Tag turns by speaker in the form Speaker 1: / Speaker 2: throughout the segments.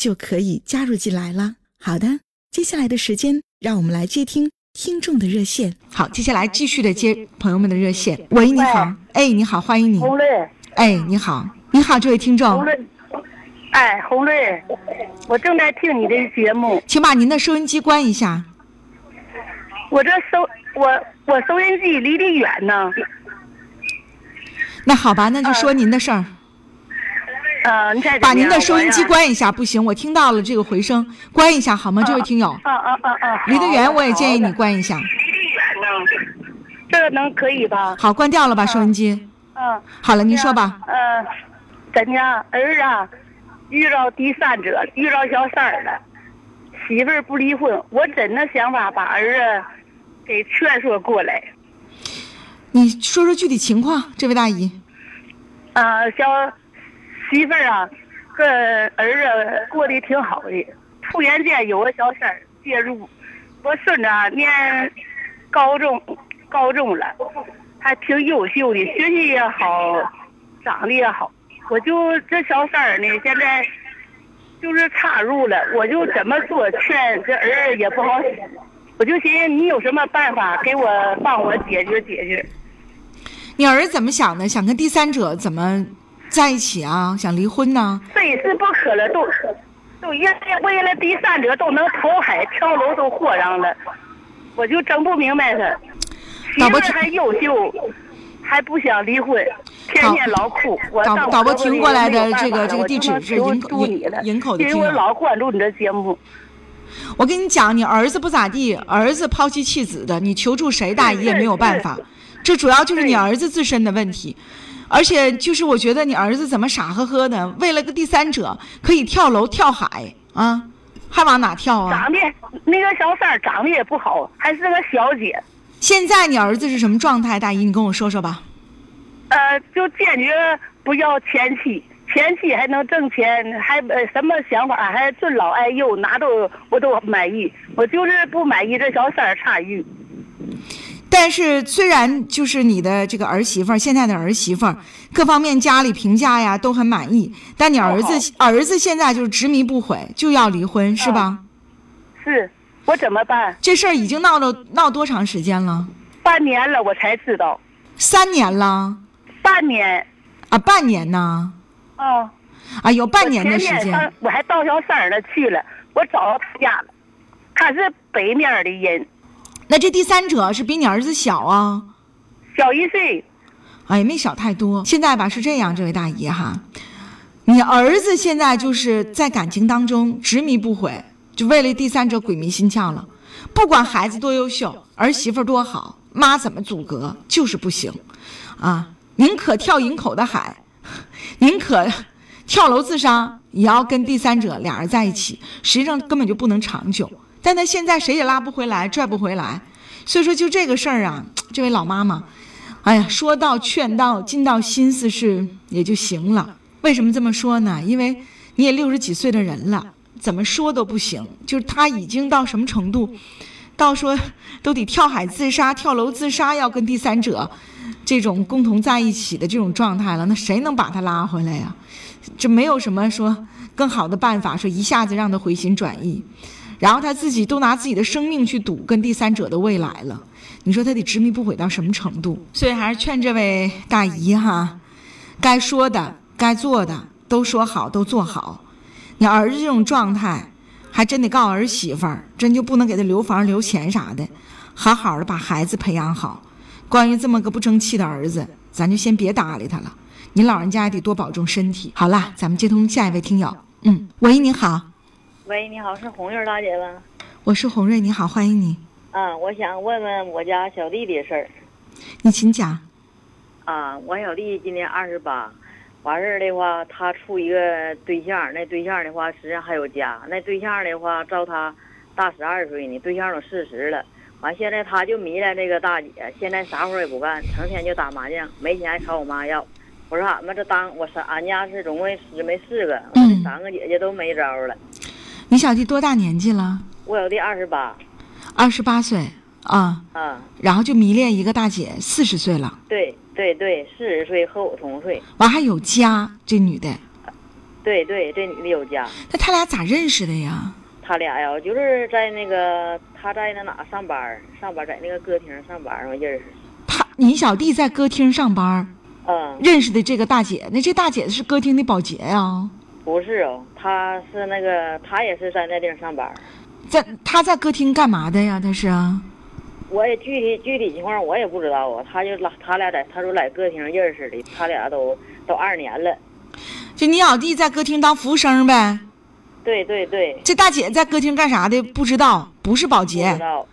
Speaker 1: 就可以加入进来了。好的，接下来的时间，让我们来接听听众的热线。好，接下来继续的接朋友们的热线。喂，你好，哎，你好，欢迎你。
Speaker 2: 洪瑞，
Speaker 1: 哎，你好，你好，这位听众。
Speaker 2: 洪瑞，哎，洪瑞，我正在听你的节目，
Speaker 1: 请把您的收音机关一下。
Speaker 2: 我这收我。我收音机离得远呢。
Speaker 1: 那好吧，那就说您的事儿。
Speaker 2: 呃，你
Speaker 1: 把您的收音机关一下，不行，我听到了这个回声，关一下好吗？这位听友。
Speaker 2: 啊啊啊啊！
Speaker 1: 离得远，我也建议你关一下。
Speaker 2: 这个能可以吧？
Speaker 1: 好，关掉了吧，收音机。
Speaker 2: 嗯。
Speaker 1: 好了，您说吧。
Speaker 2: 嗯，咱家儿啊，遇到第三者，遇到小三儿了，媳妇儿不离婚，我真的想法把儿子。给劝说过来，
Speaker 1: 你说说具体情况，这位大姨。
Speaker 2: 啊，小媳妇儿啊，和儿子过得挺好的，突然间有个小事儿介入。我孙子念高中，高中了，还挺优秀的，学习也好，长得也好。我就这小三儿呢，现在就是插入了，我就怎么说劝这儿子也不好使。我就寻思你有什么办法给我帮我解决解决？
Speaker 1: 你儿子怎么想的？想跟第三者怎么在一起啊？想离婚呢？
Speaker 2: 非是不可了，都都为为了第三者都能投海跳楼都豁上了，我就整不明白他。媳妇还优秀，还不想离婚，天天老哭。我
Speaker 1: 导导播听过来的这个这个地址是营口营口的，
Speaker 2: 因为我老关注你的节目。
Speaker 1: 我跟你讲，你儿子不咋地，儿子抛妻弃子的，你求助谁大姨也没有办法。这主要就是你儿子自身的问题，而且就是我觉得你儿子怎么傻呵呵的，为了个第三者可以跳楼跳海啊，还往哪跳啊？
Speaker 2: 长得那个小三儿长得也不好，还是个小姐。
Speaker 1: 现在你儿子是什么状态？大姨，你跟我说说吧。
Speaker 2: 呃，就坚决不要前妻。前妻还能挣钱，还呃什么想法？还尊老爱幼，哪都我都满意。我就是不满意这小三儿差异。
Speaker 1: 但是虽然就是你的这个儿媳妇儿，现在的儿媳妇儿，各方面家里评价呀都很满意，但你儿子儿子现在就是执迷不悔，就要离婚，是吧？
Speaker 2: 是，我怎么办？
Speaker 1: 这事儿已经闹了闹多长时间了？
Speaker 2: 半年了，我才知道。
Speaker 1: 三年了。
Speaker 2: 半年。
Speaker 1: 啊，半年呢？
Speaker 2: 哦，
Speaker 1: 啊，有半年的时间，
Speaker 2: 我还到小三儿那去了，我找到他家了，他是北面的人。
Speaker 1: 那这第三者是比你儿子小啊？
Speaker 2: 小一岁。
Speaker 1: 哎，没小太多。现在吧是这样，这位大姨哈，你儿子现在就是在感情当中执迷不悔，就为了第三者鬼迷心窍了。不管孩子多优秀，儿媳妇多好，妈怎么阻隔就是不行，啊，宁可跳营口的海。宁可跳楼自杀，也要跟第三者俩人在一起，实际上根本就不能长久。但他现在谁也拉不回来，拽不回来，所以说就这个事儿啊，这位老妈妈，哎呀，说到劝到尽到心思是也就行了。为什么这么说呢？因为你也六十几岁的人了，怎么说都不行。就是他已经到什么程度，到说都得跳海自杀、跳楼自杀，要跟第三者。这种共同在一起的这种状态了，那谁能把他拉回来呀？这没有什么说更好的办法，说一下子让他回心转意，然后他自己都拿自己的生命去赌跟第三者的未来了。你说他得执迷不悔到什么程度？所以还是劝这位大姨哈，该说的、该做的都说好，都做好。你儿子这种状态，还真得告儿媳妇儿，真就不能给他留房留钱啥的，好好的把孩子培养好。关于这么个不争气的儿子，咱就先别搭理他了。您老人家也得多保重身体。好了，咱们接通下一位听友。嗯，喂，你好，
Speaker 3: 喂，你好，是红瑞大姐吗？
Speaker 1: 我是红瑞，你好，欢迎你，
Speaker 3: 嗯，我想问问我家小弟弟的事儿。
Speaker 1: 你请讲。
Speaker 3: 啊，我小弟今年二十八，完事儿的话，他处一个对象，那对象的话实际上还有家，那对象的话照他大十二岁呢，对象都四十了。完，现在他就迷恋这个大姐，现在啥活儿也不干，成天就打麻将，没钱还朝我妈要。我说俺们这当我三俺家是总共姊妹四个，我这三个姐姐都没招儿了。
Speaker 1: 你小弟多大年纪了？
Speaker 3: 我小弟二十八，
Speaker 1: 二十八岁啊，
Speaker 3: 啊，
Speaker 1: 然后就迷恋一个大姐，四十岁了，
Speaker 3: 对对对，四十岁和我同岁，
Speaker 1: 完还有家，这女的，
Speaker 3: 对对，这女的有家。
Speaker 1: 那他俩咋认识的呀？
Speaker 3: 他俩呀，就是在那个他在那哪上班儿，上班在那个歌厅上班儿，我认识。
Speaker 1: 他你小弟在歌厅上班，
Speaker 3: 嗯，
Speaker 1: 认识的这个大姐，那这大姐是歌厅的保洁呀、
Speaker 3: 不是哦，他是那个他也是在那地儿上班儿。
Speaker 1: 在他在歌厅干嘛的呀？他是啊，
Speaker 3: 我也具体具体情况我也不知道啊，他就拉他俩在他说在歌厅认识的，他俩都都二年了。
Speaker 1: 就你老弟在歌厅当服务生呗。
Speaker 3: 对对对，
Speaker 1: 这大姐在歌厅干啥的？不知道，不是保
Speaker 3: 不知
Speaker 1: 洁，
Speaker 3: 道，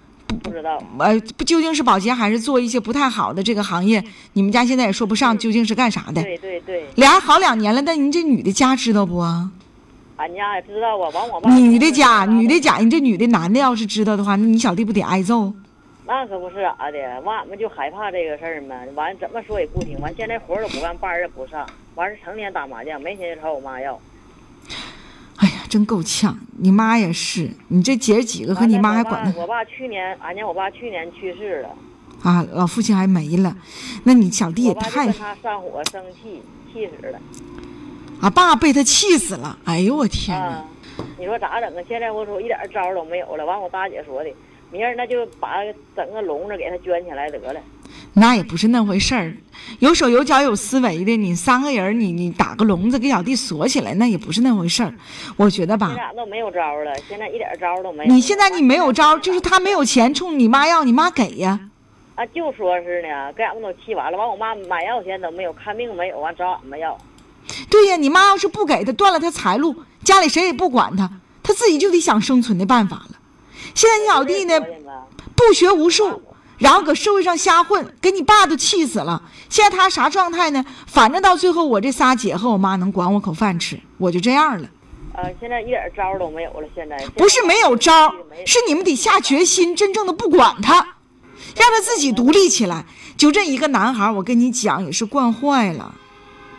Speaker 3: 不知道。
Speaker 1: 呃，不究竟是保洁还是做一些不太好的这个行业？你们家现在也说不上究竟是干啥的。
Speaker 3: 对对对，
Speaker 1: 俩人好两年了，但您这女的家知道不？
Speaker 3: 俺家也知道啊。完我爸
Speaker 1: 女的家，女的家，你这女的男的要是知道的话，那你小弟不得挨揍？
Speaker 3: 那可不是咋的，完俺们就害怕这个事儿嘛。完怎么说也不听，完现在活儿都不干，班儿也不上，完是成天打麻将，没钱就朝我妈要。
Speaker 1: 真够呛！你妈也是，你这姐儿几个和你妈还管
Speaker 3: 他。
Speaker 1: 得
Speaker 3: 我爸去年，俺家我爸去年去世了，
Speaker 1: 啊？老父亲还没了，那你小弟也太
Speaker 3: 跟他上火，生气，气死了。
Speaker 1: 啊！爸被他气死了！哎呦我天哪！
Speaker 3: 啊，你说咋整啊？现在我说一点招儿都没有了。完，我大姐说的，明儿那就把整个笼子给他圈起来得了。
Speaker 1: 那也不是那回事儿，有手有脚有思维的，你三个人你你打个笼子给小弟锁起来，那也不是那回事儿。我觉得吧
Speaker 3: 现，在都没有招儿了，现在一点招儿都没有。
Speaker 1: 你现在你没有招儿，就是他没有钱冲你妈要，你妈给呀。
Speaker 3: 啊，就说是呢，给俺们都气完了。完，我妈买药钱都没有，看病没有，完找俺们要。
Speaker 1: 对呀，你妈要是不给他，断了他财路，家里谁也不管他，他自己就得想生存的办法了。现在你小弟呢，不学无术，然后搁社会上瞎混，给你爸都气死了。现在他啥状态呢？反正到最后，我这仨姐和我妈能管我口饭吃，我就这样了。
Speaker 3: 呃，现在一点招都没有了。现在
Speaker 1: 不是没有招，是你们得下决心，真正的不管他，让他自己独立起来。就这一个男孩，我跟你讲，也是惯坏了。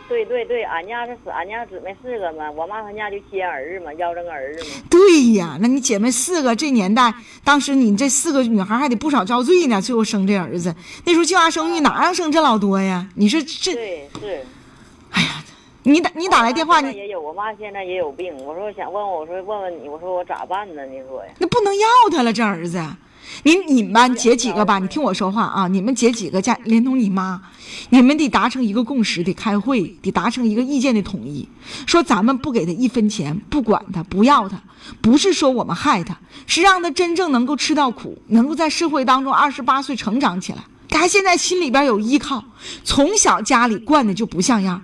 Speaker 3: 对对对，俺家是死，俺家姊妹四个嘛，我妈她家就接儿子嘛，要这个儿子嘛。
Speaker 1: 对呀，那你姐妹四个，这年代，当时你这四个女孩还得不少遭罪呢，最后生这儿子。那时候计划生育哪让生这老多呀？你说这，
Speaker 3: 对，是。
Speaker 1: 你打你打来电话，你
Speaker 3: 也有，我妈现在也有病。我说想问问，我说问问你，我说我咋办呢？你说呀？
Speaker 1: 那不能要他了，这儿子。你你们班姐几个吧？你听我说话啊！你们姐几个家连同你妈，你们得达成一个共识，得开会，得达成一个意见的统一。说咱们不给他一分钱，不管他，不要他，不是说我们害他，是让他真正能够吃到苦，能够在社会当中二十八岁成长起来。他现在心里边有依靠，从小家里惯的就不像样，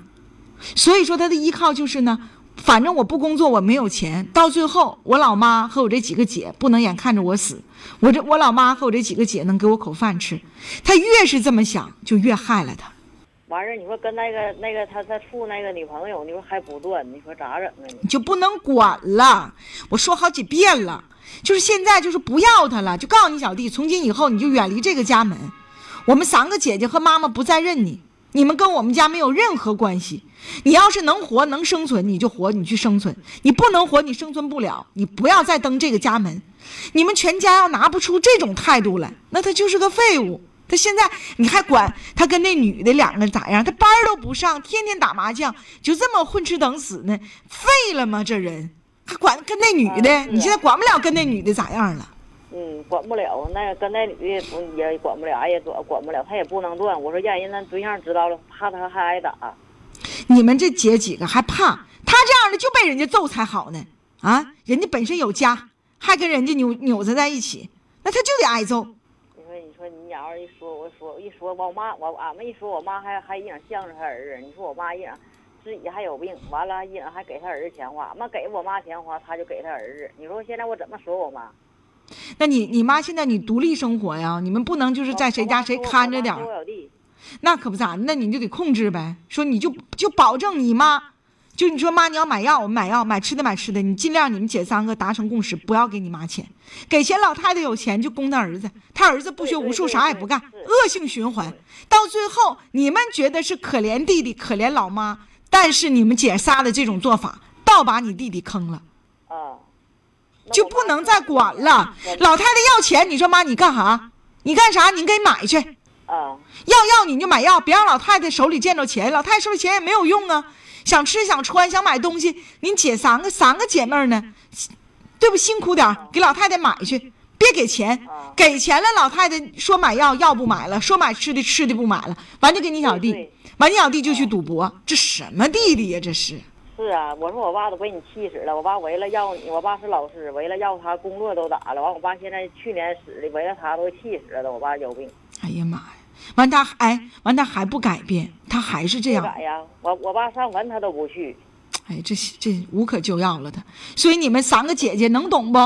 Speaker 1: 所以说他的依靠就是呢，反正我不工作，我没有钱，到最后我老妈和我这几个姐不能眼看着我死，我这我老妈和我这几个姐能给我口饭吃，他越是这么想，就越害了他。
Speaker 3: 完事儿，你说跟那个那个他他处那个女朋友，你说还不断，你说咋整啊？你
Speaker 1: 你就不能管了。我说好几遍了，就是现在就是不要他了，就告诉你小弟，从今以后你就远离这个家门。我们三个姐姐和妈妈不再认你，你们跟我们家没有任何关系。你要是能活能生存，你就活，你去生存；你不能活，你生存不了，你不要再登这个家门。你们全家要拿不出这种态度来，那他就是个废物。他现在你还管他跟那女的两个咋样？他班都不上，天天打麻将，就这么混吃等死呢，废了吗？这人还管跟那女的？你现在管不了跟那女的咋样了？
Speaker 3: 嗯，管不了，那跟那女的不也管不了，俺也管管不了，她也不能断。我说让人那对象知道了，怕他还挨打。
Speaker 1: 你们这姐几个还怕他这样的就被人家揍才好呢，啊，人家本身有家，还跟人家扭扭着在一起，那他就得挨揍。
Speaker 3: 你说，你说你要是一说，我说一说，我妈我俺们一说，我妈还还影向着他儿子。你说我妈影自己还有病，完了影还给他儿子钱花，俺们给我妈钱花，他就给他儿子。你说现在我怎么说我妈？
Speaker 1: 那你你妈现在你独立生活呀，你们不能就是在谁家谁看着点儿。那可不咋，那你就得控制呗。说你就就保证你妈，就你说妈你要买药，我们买药；买吃的买吃的，你尽量你们姐三个达成共识，不要给你妈钱。给钱老太太有钱就供他儿子，他儿子不学无术啥也不干，恶性循环。到最后你们觉得是可怜弟弟可怜老妈，但是你们姐仨的这种做法，倒把你弟弟坑了。就不能再管了。老太太要钱，你说妈你干啥？你干啥？你给买去。
Speaker 3: 啊，
Speaker 1: 要药你就买药，别让老太太手里见着钱。老太太手里钱也没有用啊，想吃想穿想买东西，您姐三个三个姐妹呢，对不？辛苦点给老太太买去，别给钱。给钱了，老太太说买药药不买了，说买吃的吃的不买了，完就给你小弟完你小弟就去赌博，这什么弟弟呀？这是。
Speaker 3: 是啊，我说我爸都被你气死了。我爸为了要你，我爸是老师，为了要他工作都打了。完，我爸现在去年死的，为了他都气死了都。我爸有病，
Speaker 1: 哎呀妈呀！完他哎，完他还不改变，他还是这样。
Speaker 3: 改呀。我我爸上坟他都不去。
Speaker 1: 哎，这这无可救药了他。所以你们三个姐姐能懂不？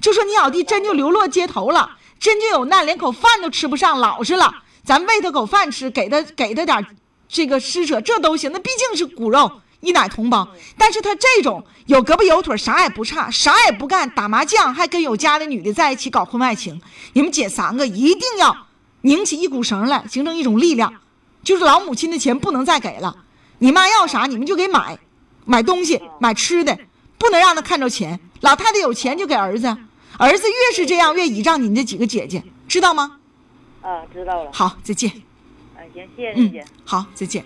Speaker 1: 就说你小弟真就流落街头了，真就有难，连口饭都吃不上，老实了，咱喂他口饭吃，给他给他点这个施舍，这都行。那毕竟是骨肉一奶同胞。但是他这种有胳膊有腿，啥也不差，啥也不干，打麻将还跟有家的女的在一起搞婚外情，你们姐三个一定要拧起一股绳来，形成一种力量，就是老母亲的钱不能再给了，你妈要啥你们就给买。买东西、买吃的，不能让他看着钱。老太太有钱就给儿子，儿子越是这样，越倚仗你这几个姐姐，知道吗？
Speaker 3: 啊，知道了。
Speaker 1: 好，再见。
Speaker 3: 啊，行，谢谢你
Speaker 1: 嗯
Speaker 3: 姐。，
Speaker 1: 好，再见。